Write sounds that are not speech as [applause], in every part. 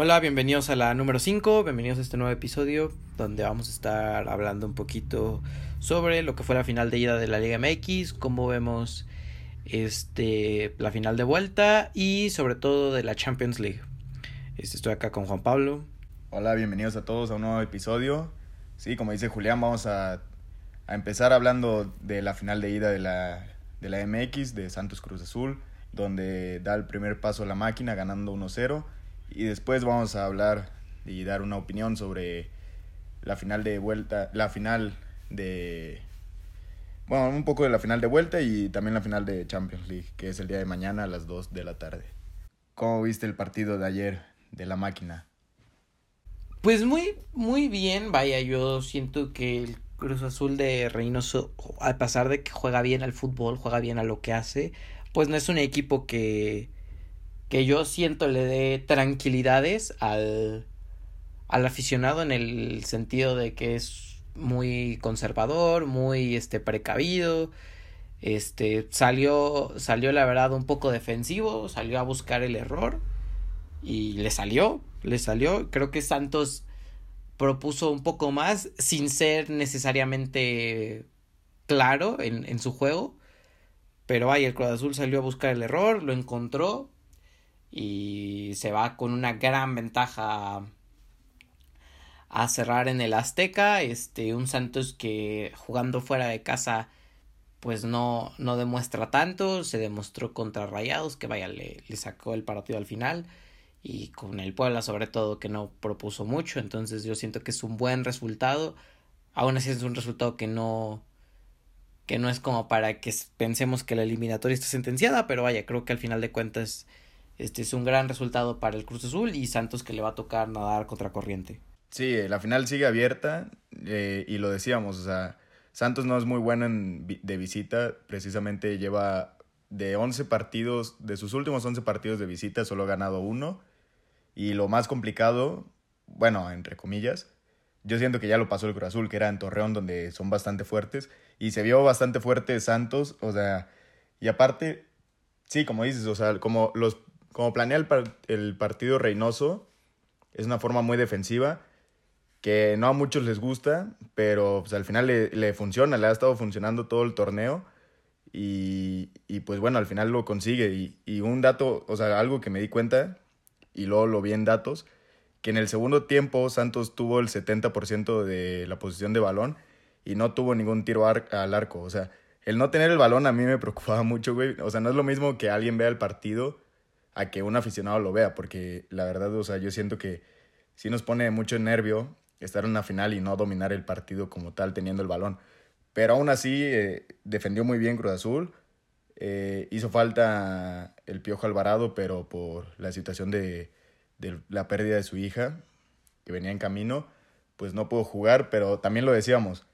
Hola, bienvenidos a la número 5, bienvenidos a este nuevo episodio donde vamos a estar hablando un poquito sobre lo que fue la final de ida de la Liga MX, cómo vemos este la final de vuelta y sobre todo de la Champions League. Este, estoy acá con Juan Pablo. Hola, bienvenidos a todos a un nuevo episodio. Sí, como dice Julián, vamos a, a empezar hablando de la final de ida de la, de la MX, de Santos Cruz Azul, donde da el primer paso la máquina ganando 1-0 y después vamos a hablar y dar una opinión sobre la final de vuelta, la final de bueno, un poco de la final de vuelta y también la final de Champions League, que es el día de mañana a las 2 de la tarde. ¿Cómo viste el partido de ayer de la máquina? Pues muy, muy bien, vaya, yo siento que el Cruz Azul de Reynoso, a pesar de que juega bien al fútbol, juega bien a lo que hace, pues no es un equipo que, que yo siento le dé tranquilidades al, al aficionado en el sentido de que es muy conservador, muy este precavido. Este salió salió la verdad un poco defensivo, salió a buscar el error y le salió, le salió. Creo que Santos propuso un poco más sin ser necesariamente claro en, en su juego. Pero vaya, el Cruz Azul salió a buscar el error, lo encontró y se va con una gran ventaja a cerrar en el Azteca, este un Santos que jugando fuera de casa pues no, no demuestra tanto, se demostró contra Rayados que vaya le, le sacó el partido al final. Y con el Puebla sobre todo que no propuso mucho, entonces yo siento que es un buen resultado, aún así es un resultado que no que no es como para que pensemos que la eliminatoria está sentenciada, pero vaya, creo que al final de cuentas este es un gran resultado para el Cruz Azul y Santos que le va a tocar nadar contra corriente. Sí, la final sigue abierta eh, y lo decíamos, o sea, Santos no es muy bueno en, de visita, precisamente lleva de 11 partidos, de sus últimos 11 partidos de visita solo ha ganado uno y lo más complicado, bueno, entre comillas, yo siento que ya lo pasó el Cruz Azul, que era en Torreón donde son bastante fuertes y se vio bastante fuerte Santos, o sea, y aparte, sí, como dices, o sea, como los como planea el, el partido Reynoso, es una forma muy defensiva que no a muchos les gusta, pero pues, al final le, funciona, le ha estado funcionando todo el torneo y, pues bueno, al final lo consigue. Y, y, un dato, o sea, algo que me di cuenta y luego lo vi en datos, que en el segundo tiempo Santos tuvo el 70% de la posición de balón y no tuvo ningún tiro al arco. O sea, el no tener el balón a mí me preocupaba mucho, güey. O sea, no es lo mismo que alguien vea el partido a que un aficionado lo vea, porque la verdad, o sea, yo siento que sí nos pone mucho nervio estar en una final y no dominar el partido como tal teniendo el balón. Pero aún así eh, defendió muy bien Cruz Azul. Eh, hizo falta el Piojo Alvarado, pero por la situación de, de, la pérdida de su hija, que venía en camino, pues no pudo jugar. Pero también lo decíamos,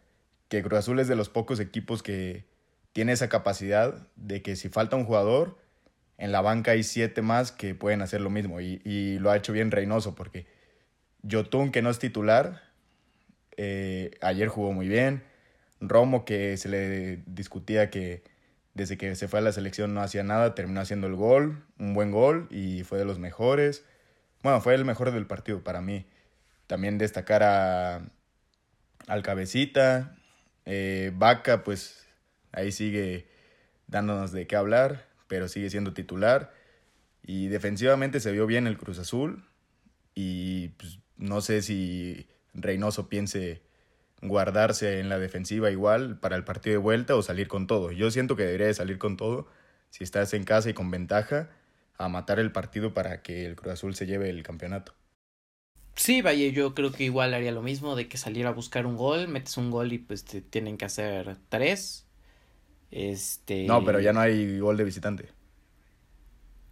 que Cruz Azul es de los pocos equipos que tiene esa capacidad de que si falta un jugador, en la banca hay siete más que pueden hacer lo mismo y, y lo ha hecho bien Reynoso porque Yotun, que no es titular, eh, ayer jugó muy bien. Romo, que se le discutía que desde que se fue a la selección no hacía nada, terminó haciendo el gol, un buen gol y fue de los mejores. Bueno, fue el mejor del partido para mí. También destacar a, al cabecita. Eh, Vaca, pues ahí sigue dándonos de qué hablar pero sigue siendo titular. Y defensivamente se vio bien el Cruz Azul. Y pues, no sé si Reynoso piense guardarse en la defensiva igual para el partido de vuelta o salir con todo. Yo siento que debería de salir con todo si estás en casa y con ventaja a matar el partido para que el Cruz Azul se lleve el campeonato. Sí, vaya, yo creo que igual haría lo mismo de que salir a buscar un gol, metes un gol y pues te tienen que hacer tres este... No, pero ya no hay gol de visitante.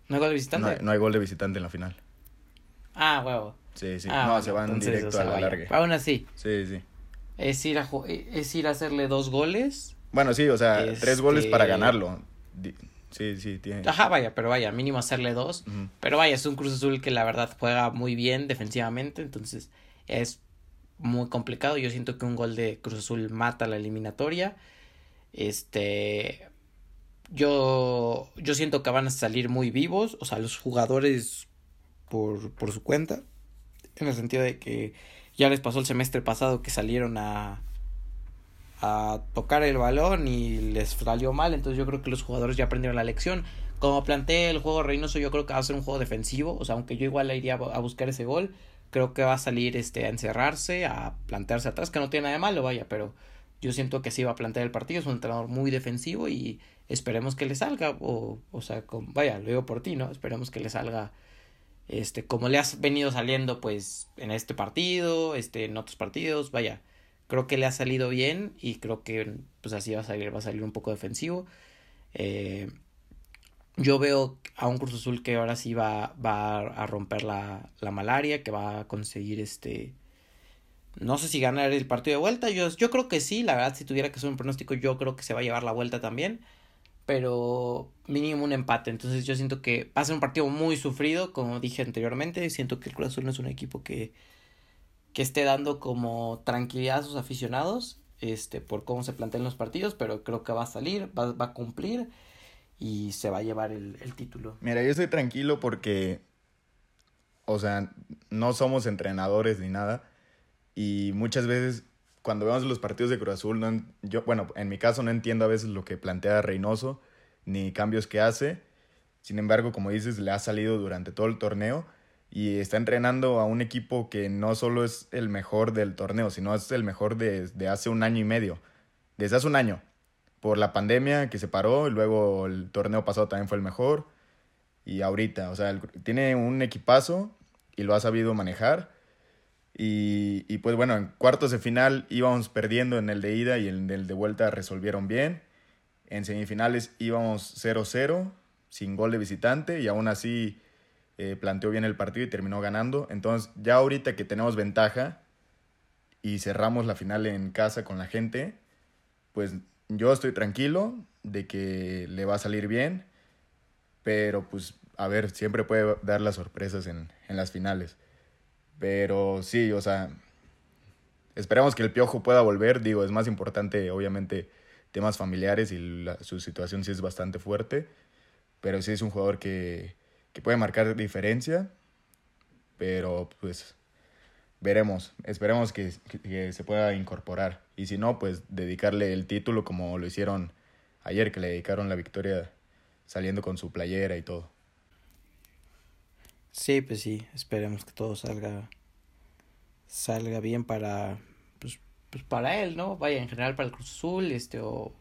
¿No hay gol de visitante? No hay, no hay gol de visitante en la final. Ah, huevo. Sí, sí. Ah, no, se van directo a la larga. Aún así. Sí, sí. Es ir a, es ir a hacerle dos goles. Bueno, sí, o sea, este... tres goles para ganarlo. Sí, sí, tiene. Ajá, vaya, pero vaya, mínimo hacerle dos. Uh -huh. Pero vaya, es un Cruz Azul que la verdad juega muy bien defensivamente, entonces es muy complicado. Yo siento que un gol de Cruz Azul mata la eliminatoria. Este. Yo. Yo siento que van a salir muy vivos. O sea, los jugadores por, por su cuenta. en el sentido de que ya les pasó el semestre pasado que salieron a, a tocar el balón y les salió mal, entonces yo creo que los jugadores ya aprendieron la lección. Como planteé el juego Reynoso, yo creo que va a ser un juego defensivo, o sea, aunque yo igual iría a buscar ese gol, creo que va a salir este a encerrarse, a plantearse atrás, que no tiene nada de malo, vaya, pero yo siento que sí va a plantear el partido, es un entrenador muy defensivo y esperemos que le salga, o, o sea, vaya, lo digo por ti, ¿no? Esperemos que le salga, este, como le has venido saliendo, pues, en este partido, este, en otros partidos, vaya, creo que le ha salido bien y creo que, pues, así va a salir, va a salir un poco defensivo. Eh, yo veo a un Cruz Azul que ahora sí va, va a romper la, la malaria, que va a conseguir este no sé si ganar el partido de vuelta. Yo, yo creo que sí, la verdad, si tuviera que hacer un pronóstico, yo creo que se va a llevar la vuelta también. Pero mínimo un empate. Entonces yo siento que va a ser un partido muy sufrido, como dije anteriormente. Siento que el Cruz Azul no es un equipo que, que esté dando como tranquilidad a sus aficionados. Este, por cómo se plantean los partidos, pero creo que va a salir, va, va a cumplir y se va a llevar el, el título. Mira, yo estoy tranquilo porque, o sea, no somos entrenadores ni nada y muchas veces cuando vemos los partidos de Cruz Azul, no, yo, bueno, en mi caso no entiendo a veces lo que plantea Reynoso ni cambios que hace. Sin embargo, como dices, le ha salido durante todo el torneo y está entrenando a un equipo que no solo es el mejor del torneo, sino es el mejor desde de hace un año y medio. Desde hace un año. Por la pandemia que se paró, y luego el torneo pasado también fue el mejor. Y ahorita, o sea, tiene un equipazo y lo ha sabido manejar y, y, pues bueno, en cuartos de final íbamos perdiendo en el de ida y en el de vuelta resolvieron bien. En semifinales íbamos 0-0, sin gol de visitante, y aún así eh, planteó bien el partido y terminó ganando. Entonces, ya ahorita que tenemos ventaja y cerramos la final en casa con la gente, pues yo estoy tranquilo de que le va a salir bien, pero pues a ver, siempre puede dar las sorpresas en, en las finales. Pero sí, o sea, esperamos que el Piojo pueda volver. Digo, es más importante, obviamente, temas familiares y su situación sí es bastante fuerte. Pero sí es un jugador que, que puede marcar diferencia. Pero pues veremos. Esperemos que, que, se pueda incorporar. Y si no, pues dedicarle el título como lo hicieron ayer, que le dedicaron la victoria saliendo con su playera y todo. Sí, pues sí, esperemos que todo salga salga bien para pues, pues para él, ¿no? Vaya, en general para el Cruz Azul, este o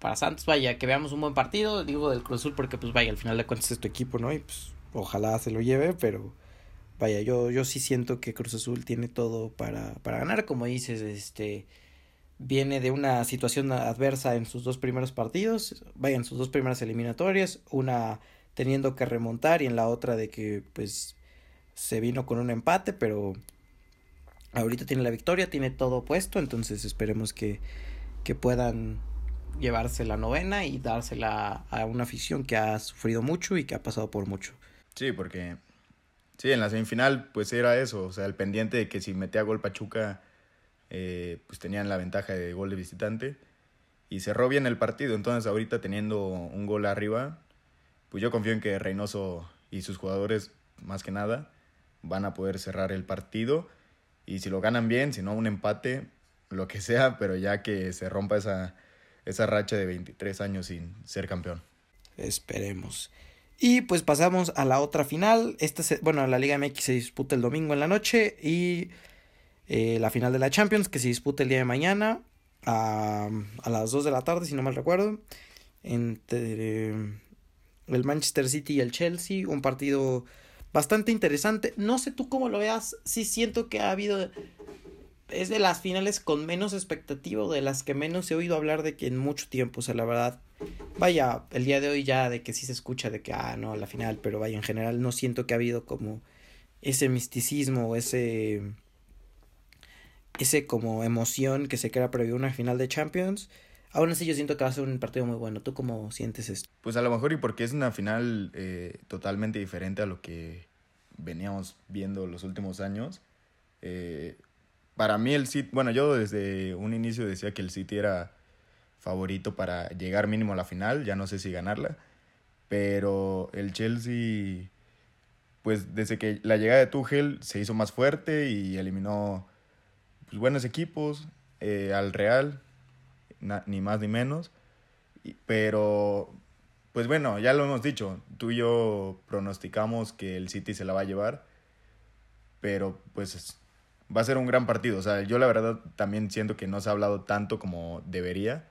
para Santos, vaya, que veamos un buen partido, digo del Cruz Azul porque pues vaya, al final de cuentas es tu equipo, ¿no? Y pues ojalá se lo lleve, pero vaya, yo yo sí siento que Cruz Azul tiene todo para para ganar, como dices, este viene de una situación adversa en sus dos primeros partidos, vaya, en sus dos primeras eliminatorias, una teniendo que remontar y en la otra de que pues se vino con un empate, pero ahorita tiene la victoria, tiene todo puesto, entonces esperemos que, que puedan llevarse la novena y dársela a una afición que ha sufrido mucho y que ha pasado por mucho. Sí, porque sí, en la semifinal pues era eso, o sea, el pendiente de que si metía gol Pachuca eh, pues tenían la ventaja de gol de visitante y cerró bien el partido, entonces ahorita teniendo un gol arriba pues yo confío en que Reynoso y sus jugadores, más que nada, van a poder cerrar el partido. Y si lo ganan bien, si no un empate, lo que sea, pero ya que se rompa esa, esa racha de 23 años sin ser campeón. Esperemos. Y pues pasamos a la otra final. Esta bueno, la Liga MX se disputa el domingo en la noche y eh, la final de la Champions que se disputa el día de mañana a, a las 2 de la tarde, si no mal recuerdo. Entre el Manchester City y el Chelsea, un partido bastante interesante. No sé tú cómo lo veas, sí siento que ha habido es de las finales con menos expectativa, de las que menos he oído hablar de que en mucho tiempo, o sea, la verdad, vaya, el día de hoy ya de que sí se escucha de que, ah, no, la final, pero vaya, en general no siento que ha habido como ese misticismo, ese, ese como emoción que se crea previo una final de Champions. Aún así yo siento que va a ser un partido muy bueno. ¿Tú cómo sientes esto? Pues a lo mejor y porque es una final eh, totalmente diferente a lo que veníamos viendo los últimos años. Eh, para mí el City, bueno, yo desde un inicio decía que el City era favorito para llegar mínimo a la final, ya no sé si ganarla, pero el Chelsea pues desde que la llegada de Tuchel se hizo más fuerte y eliminó pues, buenos equipos eh, al Real, ni más ni menos. pero, pues bueno, ya lo hemos dicho, tú y yo pronosticamos que el City se la va a llevar, pero pues va a ser un gran partido. O sea, yo la verdad también siento que no se ha hablado tanto como debería,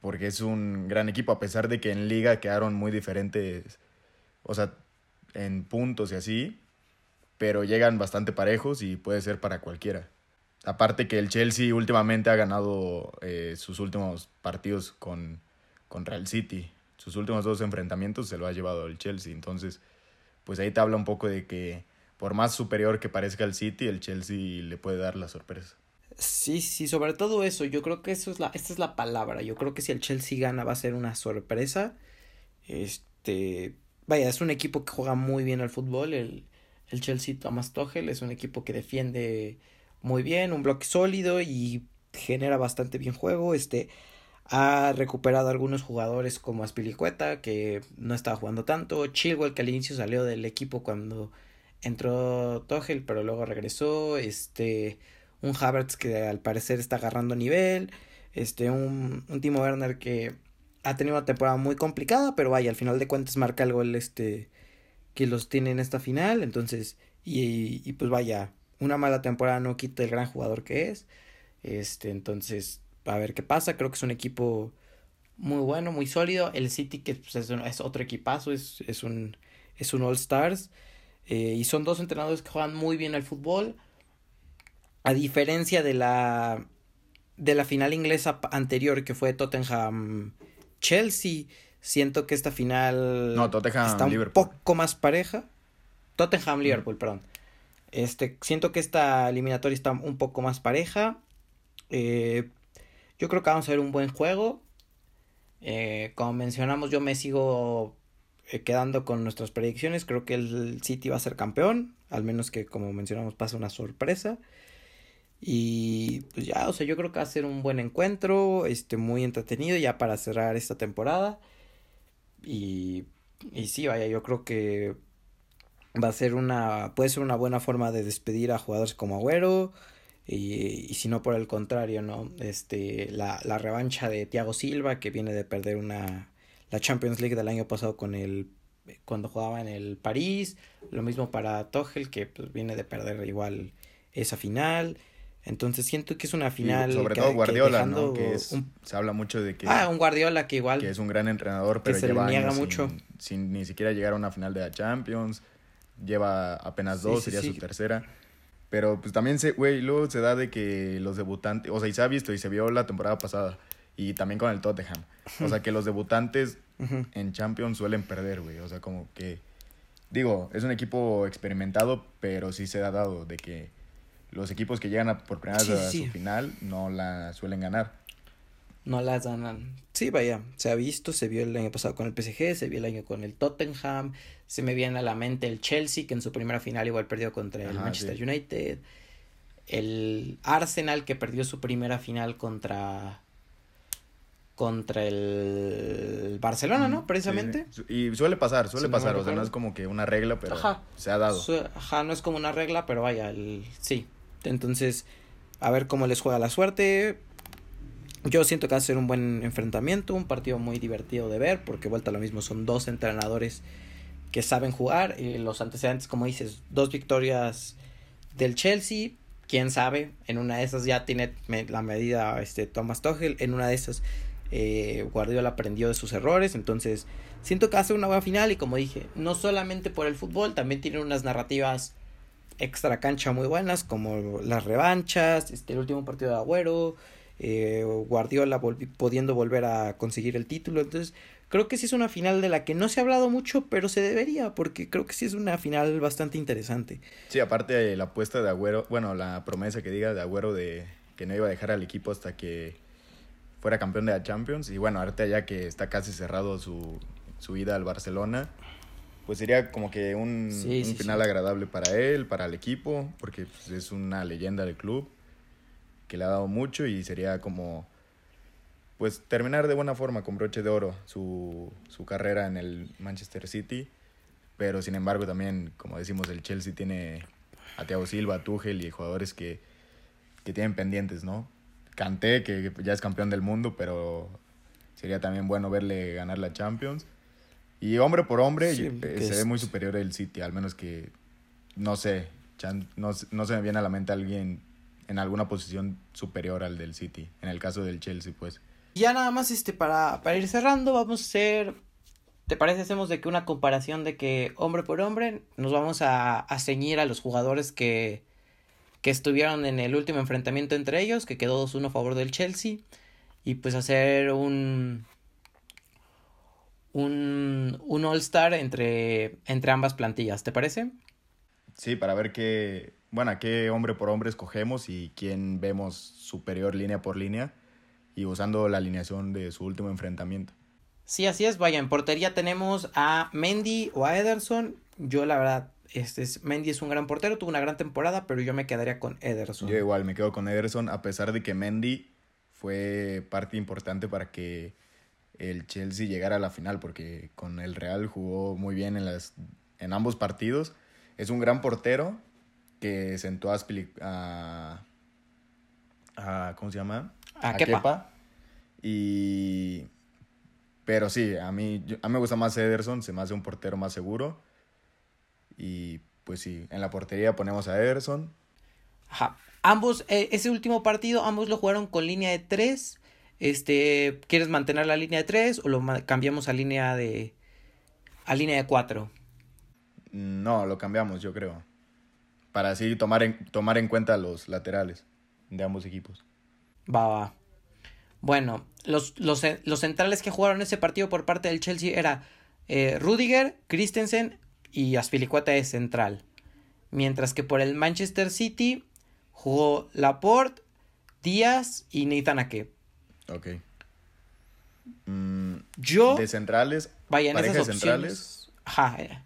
porque es un gran equipo, a pesar de que en liga quedaron muy diferentes, o sea, en puntos y así, pero llegan bastante parejos y puede ser para cualquiera. Aparte que el Chelsea últimamente ha ganado eh, sus últimos partidos con, contra el City. Sus últimos dos enfrentamientos se lo ha llevado el Chelsea. Entonces, pues ahí te habla un poco de que por más superior que parezca el City, el Chelsea le puede dar la sorpresa. Sí, sí, sobre todo eso, yo creo que eso es la, esta es la palabra. Yo creo que si el Chelsea gana va a ser una sorpresa. Este, vaya, es un equipo que juega muy bien al fútbol. El, el Chelsea Thomas Tuchel es un equipo que defiende muy bien, un bloque sólido y genera bastante bien juego. Este ha recuperado algunos jugadores como Aspilicueta, que no estaba jugando tanto. Chilwell, que al inicio salió del equipo cuando entró Tuchel, pero luego regresó. Este, un Havertz que al parecer está agarrando nivel. Este, un, un Timo Werner que ha tenido una temporada muy complicada, pero vaya, al final de cuentas marca el gol este que los tiene en esta final. Entonces, y, y pues vaya, una mala temporada no quita el gran jugador que es. Este, entonces, a ver qué pasa. Creo que es un equipo muy bueno, muy sólido. El City, que pues, es, otro equipazo, es, es un, es un All Stars. Eh, y son dos entrenadores que juegan muy bien al fútbol. A diferencia de la, de la final inglesa anterior, que fue Tottenham-Chelsea, siento que esta final no, Tottenham, está un poco más pareja. Tottenham-Liverpool, perdón. Este, siento que esta eliminatoria está un poco más pareja. Eh, yo creo que vamos a ver un buen juego. Eh, como mencionamos, yo me sigo eh, quedando con nuestras predicciones. Creo que el City va a ser campeón. Al menos que, como mencionamos, pase una sorpresa. Y pues ya, o sea, yo creo que va a ser un buen encuentro. Este, muy entretenido ya para cerrar esta temporada. Y, y sí, vaya, yo creo que va a ser una, puede ser una buena forma de despedir a jugadores como Agüero y, y si no por el contrario, ¿no? Este, la, la revancha de Thiago Silva que viene de perder una, la Champions League del año pasado con el, cuando jugaba en el París, lo mismo para Tuchel que pues, viene de perder igual esa final. Entonces siento que es una final. sobre todo Guardiola, ¿no? Que es, se habla mucho de que. Ah, un Guardiola que igual. Que es un gran entrenador, pero se lleva niega mucho. sin, ni siquiera llegar a una final de la Champions lleva apenas dos, sería su tercera. Pero pues también se, güey, luego se da de que los debutantes, o sea, y se ha visto y se vio la temporada pasada y también con el Tottenham. O sea, que los debutantes en Champions suelen perder, güey. O sea, como que, digo, es un equipo experimentado, pero sí se ha dado de que los equipos que llegan a, por primera vez a su final no la suelen ganar no las dan. Sí, vaya, se ha visto, se vio el año pasado con el PSG, se vio el año con el Tottenham, se me viene a la mente el Chelsea, que en su primera final igual perdió contra el Manchester United, el Arsenal, que perdió su primera final contra contra el Barcelona, ¿no? Precisamente. Y suele pasar, suele pasar, o sea, no es como que una regla, pero se ha dado. Ajá, no es como una regla, pero vaya, el... sí. Entonces, a ver cómo les juega la suerte yo siento que va a ser un buen enfrentamiento, un partido muy divertido de ver, porque vuelta a lo mismo, son dos entrenadores que saben jugar. Y los antecedentes, como dices, dos victorias del Chelsea. Quién sabe, en una de esas ya tiene la medida este, Thomas Tuchel, en una de esas eh, Guardiola aprendió de sus errores. Entonces, siento que ser una buena final. Y como dije, no solamente por el fútbol, también tiene unas narrativas extra cancha muy buenas, como las revanchas, este, el último partido de Agüero eh, Guardiola pudiendo volver a conseguir el título. Entonces, creo que sí es una final de la que no se ha hablado mucho, pero se debería, porque creo que sí es una final bastante interesante. Sí, aparte de la apuesta de Agüero, bueno, la promesa que diga de Agüero de que no iba a dejar al equipo hasta que fuera campeón de la Champions. Y bueno, ahorita ya que está casi cerrado su, su ida al Barcelona, pues sería como que un, final agradable para él, para el equipo, porque pues, es una leyenda del club que le ha dado mucho y sería como pues terminar de buena forma con broche de oro su, su carrera en el Manchester City. pero sin embargo también, como decimos, el Chelsea tiene a Thiago Silva, a Tuchel y jugadores que, que tienen pendientes, ¿no? Canté, que ya es campeón del mundo, pero sería también bueno verle ganar la Champions. Y hombre por hombre, Sí, eh, se es- ve muy superior el City, al menos que, no sé, no, no se me viene a la mente alguien en alguna posición superior al del City, en el caso del Chelsea, pues. Ya nada más este para, para ir cerrando, vamos a hacer. ¿Te parece? Hacemos de que una comparación de que hombre por hombre nos vamos a, a ceñir a los jugadores que, que estuvieron en el último enfrentamiento entre ellos, que quedó 2-1 a favor del Chelsea. Y pues hacer un. Un, un All-Star entre, entre ambas plantillas, ¿te parece? Sí, para ver qué, bueno, a qué hombre por hombre escogemos y quién vemos superior línea por línea y usando la alineación de su último enfrentamiento. Sí, así es. Vaya, en portería tenemos a Mendy o a Ederson. Yo, la verdad, este es, Mendy es un gran portero, tuvo una gran temporada, pero yo me quedaría con Ederson. Yo igual me quedo con Ederson, a pesar de que Mendy fue parte importante para que el Chelsea llegara a la final, porque con el Real jugó muy bien en, las, en ambos partidos. Es un gran portero que sentó a, a, a- ¿cómo se llama? A Kepa. Y pero sí, a mí, yo- a mí me gusta más Ederson, se me hace un portero más seguro. Y pues sí, en la portería ponemos a Ederson. Ajá. Ambos, eh, ese último partido, ambos lo jugaron con línea de 3. Este, ¿quieres mantener la línea de 3 o lo cambiamos a línea de a línea de 4? No, lo cambiamos, yo creo. Para así tomar en, tomar en cuenta los laterales de ambos equipos. Va, va. Bueno, los, los, eh, los centrales que jugaron ese partido por parte del Chelsea era eh, Rudiger, Christensen y Aspilicueta de central. Mientras que por el Manchester City jugó Laporte, Díaz y Nathan Ake. Ok. Mm, Yo, de centrales, vaya, en esas opciones. centrales, Ajá, eh,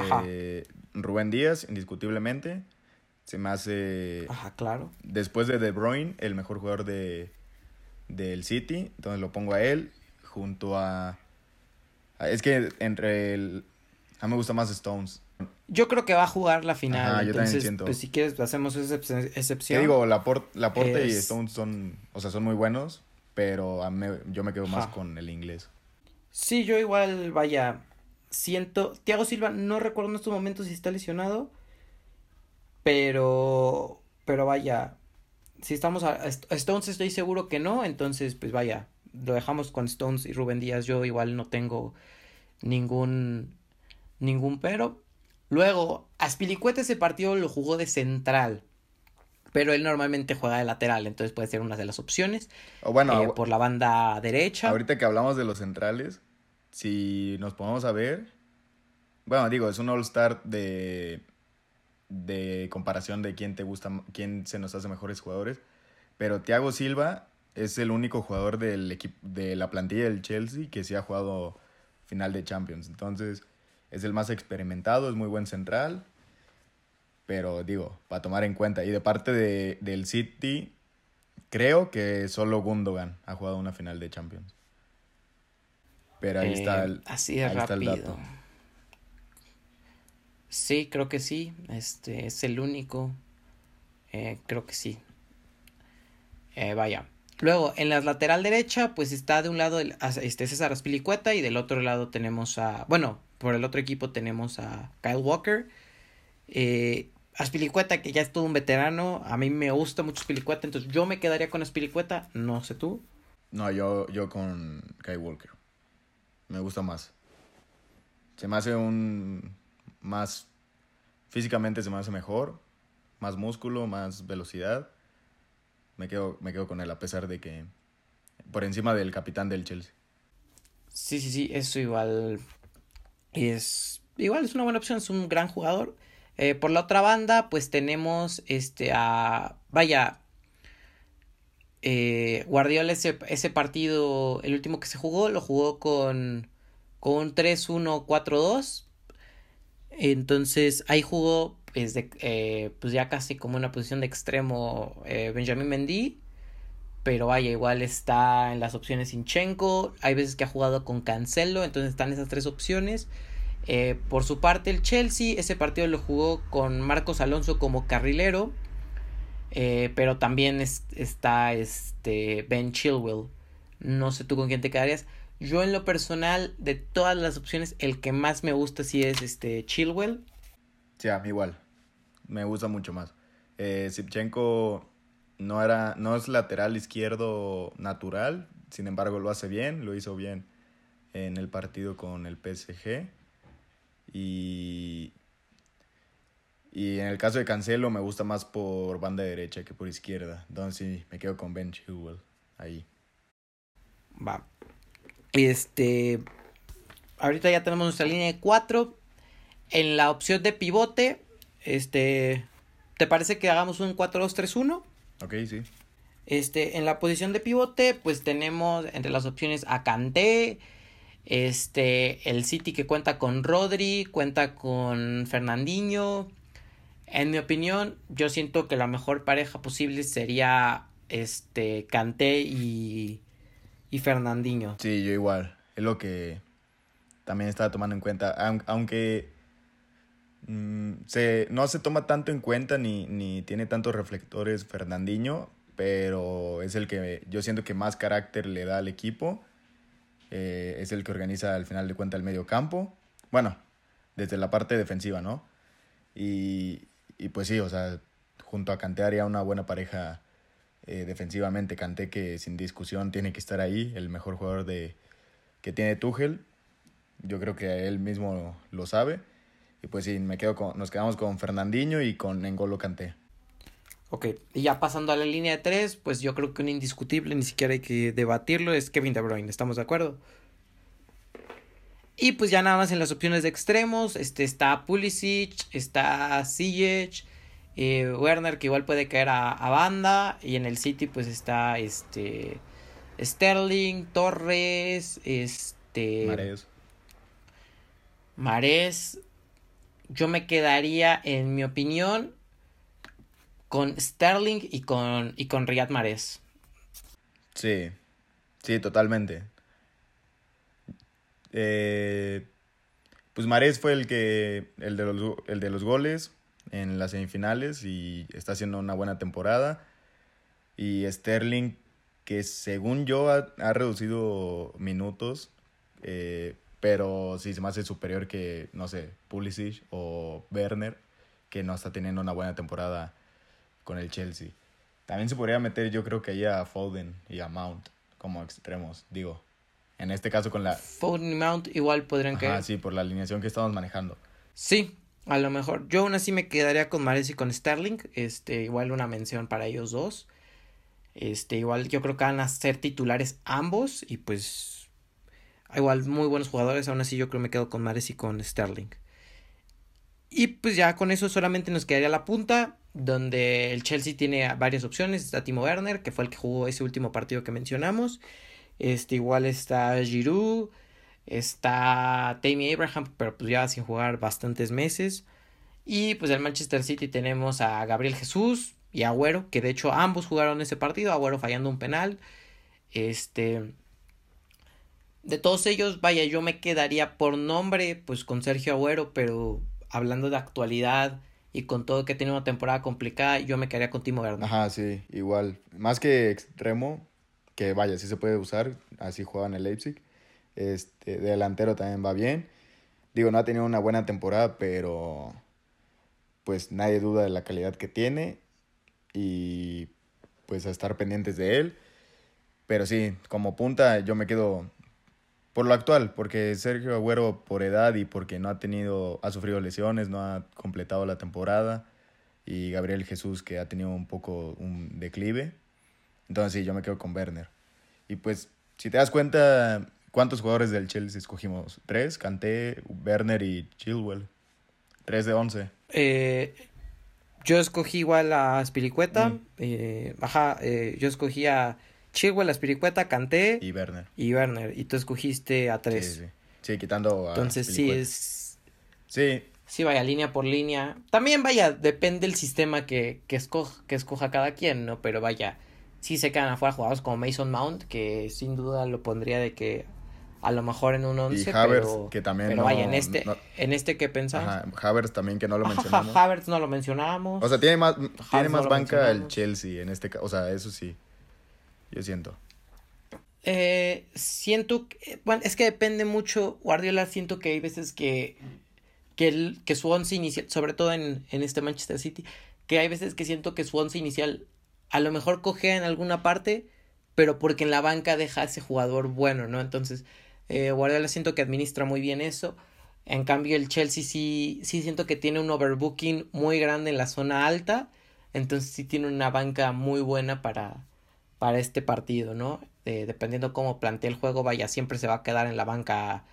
Ajá. Rubén Díaz, indiscutiblemente. Se me hace, ajá, claro. después de De Bruyne, el mejor jugador de, del City. Entonces lo pongo a él junto a... a- es que entre el... A mí me gusta más Stones. Yo creo que va a jugar la final. Ajá, yo también siento. pues si quieres, hacemos esa excep- ¿Qué excepción. digo? Laporte, Laporte y Es- Stones son, o sea, son muy buenos, pero a mí- yo me quedo más Ajá. con el inglés. Sí, yo igual, vaya, siento, Thiago Silva, no recuerdo en estos momentos si está lesionado, pero, pero vaya, si estamos a, a St- Stones estoy seguro que no, entonces pues vaya, lo dejamos con Stones y Rubén Díaz, yo igual no tengo ningún, ningún pero. Luego, Aspilicueta ese partido lo jugó de central, pero él normalmente juega de lateral, entonces puede ser una de las opciones, O bueno, eh, por la banda derecha. ahorita que hablamos de los centrales, si nos ponemos a ver, bueno, digo, es un all-star de, de comparación de quién te gusta, quién se nos hace mejores jugadores, pero Thiago Silva es el único jugador del equipo, de la plantilla del Chelsea que sí ha jugado final de Champions, entonces es el más experimentado, es muy buen central, pero digo, para tomar en cuenta, y de parte de, del City, creo que solo Gundogan ha jugado una final de Champions. Pero ahí Eh, está el, así de ahí está el rápido. dato. Sí, creo que sí. Este es el único. Eh, creo que sí. Eh, vaya. Luego, en la lateral derecha, pues está de un lado el- este César Aspilicueta y del otro lado tenemos a. Bueno, por el otro equipo tenemos a Kyle Walker. Eh, Aspilicueta, que ya es todo un veterano. A mí me gusta mucho Aspilicueta, entonces yo me quedaría con Aspilicueta. No sé tú. No, yo, yo con Kai Walker. Me gusta más. Se me hace un más físicamente se me hace mejor, más músculo, más velocidad. Me quedo, me quedo con él a pesar de que por encima del capitán del Chelsea. Sí, sí, sí, eso igual es igual es una buena opción, es un gran jugador. Eh, por la otra banda, pues tenemos este a vaya eh, Guardiola ese, partido, el último que se jugó, lo jugó con con un 3-1-4-2. Entonces ahí jugó pues, de- eh, pues ya casi como una posición de extremo eh, Benjamin Mendy. Pero vaya, igual está en las opciones Sinchenko. Hay veces que ha jugado con Cancelo. Entonces están esas tres opciones. Eh, por su parte, el Chelsea, ese partido lo jugó con Marcos Alonso como carrilero, eh, pero también está este Ben Chilwell. No sé tú con quién te quedarías. Yo en lo personal, de todas las opciones, el que más me gusta sí es este Chilwell. Sí, a mí igual. Me gusta mucho más. Eh, no, era, no es lateral izquierdo natural, sin embargo lo hace bien, lo hizo bien en el partido con el PSG. Y, y en el caso de Cancelo me gusta más por banda derecha que por izquierda. Entonces sí, me quedo con Ben Chilwell ahí. Va. Este. Ahorita ya tenemos nuestra línea de 4. En la opción de pivote, este. ¿Te parece que hagamos un 4-2-3-1? Ok, sí. Este, en la posición de pivote, pues tenemos entre las opciones a Kanté, este, el City que cuenta con Rodri, cuenta con Fernandinho. En mi opinión, yo siento que la mejor pareja posible sería este Kanté y y Fernandinho. Sí, yo igual. Es lo que también estaba tomando en cuenta. Aunque mm, se, no se toma tanto en cuenta ni, ni tiene tantos reflectores Fernandinho, pero es el que yo siento que más carácter le da al equipo. Eh, es el que organiza al final de cuentas el medio campo. Bueno, desde la parte defensiva, ¿no? Y, y pues sí, o sea, junto a Kanté haría una buena pareja eh, defensivamente canté que sin discusión tiene que estar ahí, el mejor jugador de, que tiene Tuchel. Yo creo que él mismo lo sabe. Y pues sí, me quedo con, nos quedamos con Fernandinho y con Engolo Canté. Ok, y ya pasando a la línea de tres, pues yo creo que un indiscutible, ni siquiera hay que debatirlo, es Kevin De Bruyne, ¿estamos de acuerdo? Y pues ya nada más en las opciones de extremos, este está Pulisic, está Ziyech, eh, Werner que igual puede caer a, banda. Y en el City pues está este Sterling, Torres, este... Mares. Mares. Yo me quedaría, en mi opinión, con Sterling y con, y con Riyad Mares. Sí, sí, totalmente. Eh, pues Mares fue el que, el de los, el de los goles en las semifinales y está haciendo una buena temporada. Y Sterling, que según yo ha, reducido minutos, eh, pero sí se me hace superior que, no sé, Pulisic o Werner, que no está teniendo una buena temporada con el Chelsea. También se podría meter, yo creo que ahí a Foden y a Mount como extremos, digo. En este caso con la... Y Mount igual podrían caer. sí, por la alineación que estamos manejando. Sí, a lo mejor, yo aún así me quedaría con Mares y con Sterling. Este, igual una mención para ellos dos. Este, igual yo creo que van a ser titulares ambos. Y pues, igual muy buenos jugadores. Aún así yo creo que me quedo con Mares y con Sterling. Y pues ya con eso solamente nos quedaría la punta. Donde el Chelsea tiene varias opciones. Está Timo Werner, que fue el que jugó ese último partido que mencionamos. Este, igual está Giroud. Está Tammy Abraham, pero pues ya sin jugar bastantes meses. Y pues el Manchester City tenemos a Gabriel Jesús y Agüero, que de hecho ambos jugaron ese partido, Agüero fallando un penal. Este de todos ellos, vaya, yo me quedaría por nombre pues con Sergio Agüero, pero hablando de actualidad y con todo que tiene una temporada complicada, yo me quedaría con Timo Werner. Ajá, sí, igual. Más que extremo, que vaya, sí se puede usar, así juega en el Leipzig. Este, delantero también va bien. Digo, no ha tenido una buena temporada, pero pues nadie duda de la calidad que tiene y pues a estar pendientes de él. Pero sí, como punta yo me quedo por lo actual, porque Sergio Agüero por edad y porque no ha tenido, ha sufrido lesiones, no ha completado la temporada y Gabriel Jesús que ha tenido un poco un declive. Entonces sí, yo me quedo con Werner. Y pues, si te das cuenta, ¿Cuántos jugadores del Chelsea escogimos? ¿Tres? Canté, Werner y Chilwell. Tres de once. Eh, yo escogí igual a Spiricueta. Mm. Eh, ajá, eh, yo escogí a Chilwell, a Spiricueta, Canté. Y Werner. Y Werner. Y tú escogiste a tres. Sí, sí. sí quitando a Entonces sí es... Sí. Sí, vaya línea por línea. También vaya, depende del sistema que, que, escoja, que escoja cada quien, ¿no? Pero vaya, sí se quedan afuera jugadores como Mason Mount, que sin duda lo pondría de que a lo mejor en un 11, y Havertz, pero, que también pero vaya, en este, en este que pensamos. Ajá, Havertz también que no lo mencionamos. Havertz no lo mencionamos. O sea, tiene más, tiene más banca el Chelsea en este caso, o sea, eso sí, yo siento. Eh, siento, que, bueno, es que depende mucho, Guardiola siento que hay veces que, que, el, que su once inicial, sobre todo en, en este Manchester City, que hay veces que siento que su once inicial a lo mejor cogea en alguna parte, pero porque en la banca deja a ese jugador bueno, ¿no? Entonces, eh, Guardiola siento que administra muy bien eso. En cambio, el Chelsea sí, sí siento que tiene un overbooking muy grande en la zona alta. Entonces sí tiene una banca muy buena para, para este partido, ¿no? dependiendo cómo plantea el juego, vaya, siempre se va a quedar en la banca.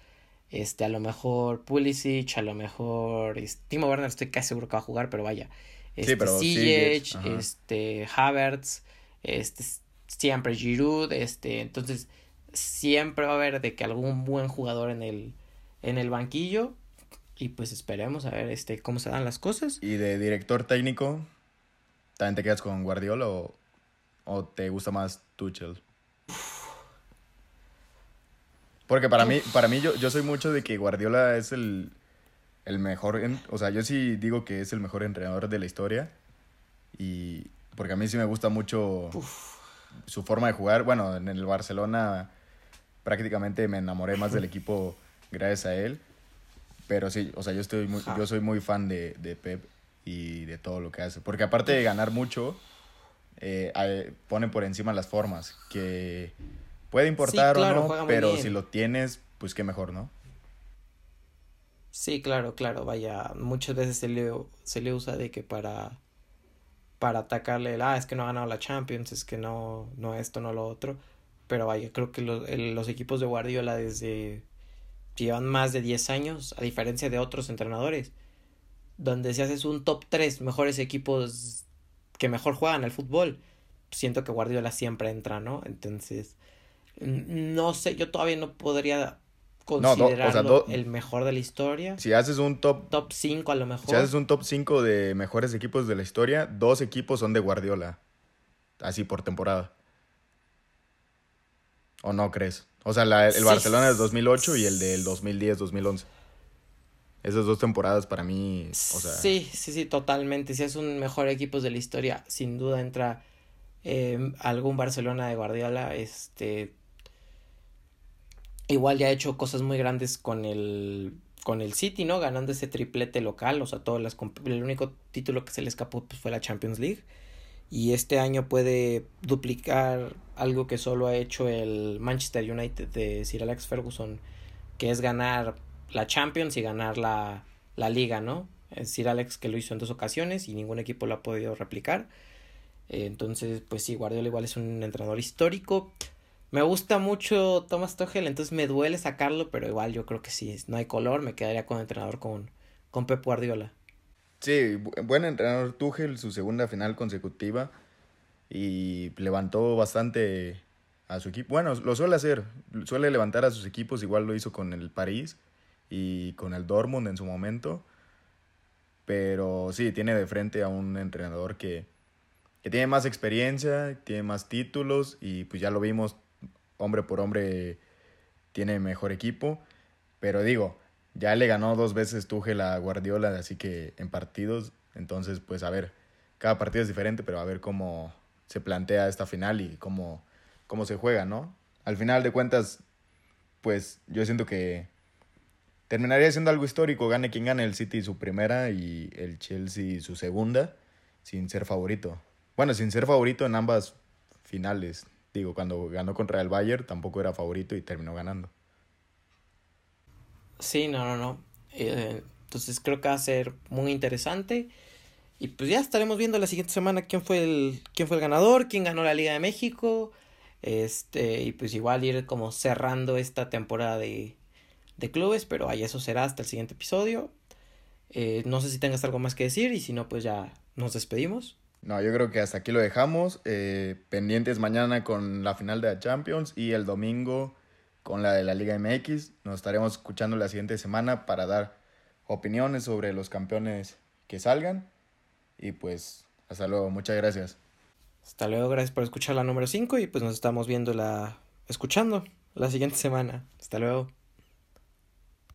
Este, a lo mejor Pulisic, a lo mejor este, Timo Werner estoy casi seguro que va a jugar, pero vaya. Este, sí, pero este, Havertz, este, siempre Giroud, este, entonces siempre va a haber de que algún buen jugador en el, en el banquillo y pues esperemos a ver este cómo se dan las cosas. ¿Y de director técnico? ¿También te quedas con Guardiola o, o te gusta más Tuchel? Porque para mí, para mí yo, yo soy mucho de que Guardiola es el, el mejor, o sea, yo sí digo que es el mejor entrenador de la historia. Y porque a mí sí me gusta mucho su forma de jugar. Bueno, en el Barcelona prácticamente me enamoré más del [laughs] equipo gracias a él. Pero sí, o sea, yo, estoy muy, yo soy muy fan de, de, Pep y de todo lo que hace. Porque aparte de ganar mucho, eh, pone por encima las formas, que puede importar o no, pero si lo tienes, pues qué mejor, ¿no? Sí, claro, claro, vaya, muchas veces se le, se le usa de que para para atacarle el, ah, es que no ha ganado la Champions, es que no, no esto, no lo otro. Pero vaya, creo que los, los equipos de Guardiola desde llevan más de 10 años, a diferencia de otros entrenadores, donde si haces un top 3 mejores equipos que mejor juegan al fútbol, siento que Guardiola siempre entra, ¿no? Entonces, no sé, yo todavía no podría considerarlo el mejor de la historia. Si haces un top... Top 5 a lo mejor. Si haces un top 5 de mejores equipos de la historia, dos equipos son de Guardiola. Así por temporada. ¿O no crees? O sea, el Barcelona del 2008 y el del 2010-2011. Esas dos temporadas para mí, o sea... Sí, sí, sí, totalmente. Si es un mejor equipo de la historia, sin duda entra eh, algún Barcelona de Guardiola. Este... Igual ya ha hecho cosas muy grandes con el con el City, ¿no? Ganando ese triplete local, o sea, todas las el único título que se le escapó pues, fue la Champions League y este año puede duplicar algo que solo ha hecho el Manchester United de Sir Alex Ferguson, que es ganar la Champions y ganar la, la liga, ¿no? Es Sir Alex que lo hizo en dos ocasiones y ningún equipo lo ha podido replicar. Eh, entonces, pues sí, Guardiola igual es un entrenador histórico. Me gusta mucho Thomas Tuchel, entonces me duele sacarlo, pero igual yo creo que sí, no hay color, me quedaría con entrenador con, con Pep Guardiola. Sí, buen entrenador Tuchel, su segunda final consecutiva y levantó bastante a su equipo. Bueno, lo suele hacer, suele levantar a sus equipos, igual lo hizo con el París y con el Dortmund en su momento. Pero sí, tiene de frente a un entrenador que, que tiene más experiencia, tiene más títulos y pues ya lo vimos, hombre por hombre tiene mejor equipo. Pero digo, ya le ganó dos veces Tuchel a Guardiola, así que en partidos, entonces pues a ver, cada partido es diferente, pero a ver cómo se plantea esta final y cómo, cómo se juega, ¿no? Al final de cuentas, pues yo siento que terminaría siendo algo histórico, gane quien gane el City su primera y el Chelsea su segunda, sin ser favorito. Bueno, sin ser favorito en ambas finales. Digo, cuando ganó contra el Bayern tampoco era favorito y terminó ganando. Sí, no, no, no. Eh, entonces creo que va a ser muy interesante. Y pues ya estaremos viendo la siguiente semana quién fue el, quién fue el ganador, quién ganó la Liga de México. Este, y pues igual ir como cerrando esta temporada de, de clubes, pero ahí eso será hasta el siguiente episodio. Eh, no sé si tengas algo más que decir y si no, pues ya nos despedimos. No, yo creo que hasta aquí lo dejamos. Eh, pendientes mañana con la final de la Champions y el domingo con la de la Liga MX. Nos estaremos escuchando la siguiente semana para dar opiniones sobre los campeones que salgan. Y pues, hasta luego, muchas gracias. Hasta luego, gracias por escuchar la número 5 y pues nos estamos viendo la... escuchando la siguiente semana. Hasta luego.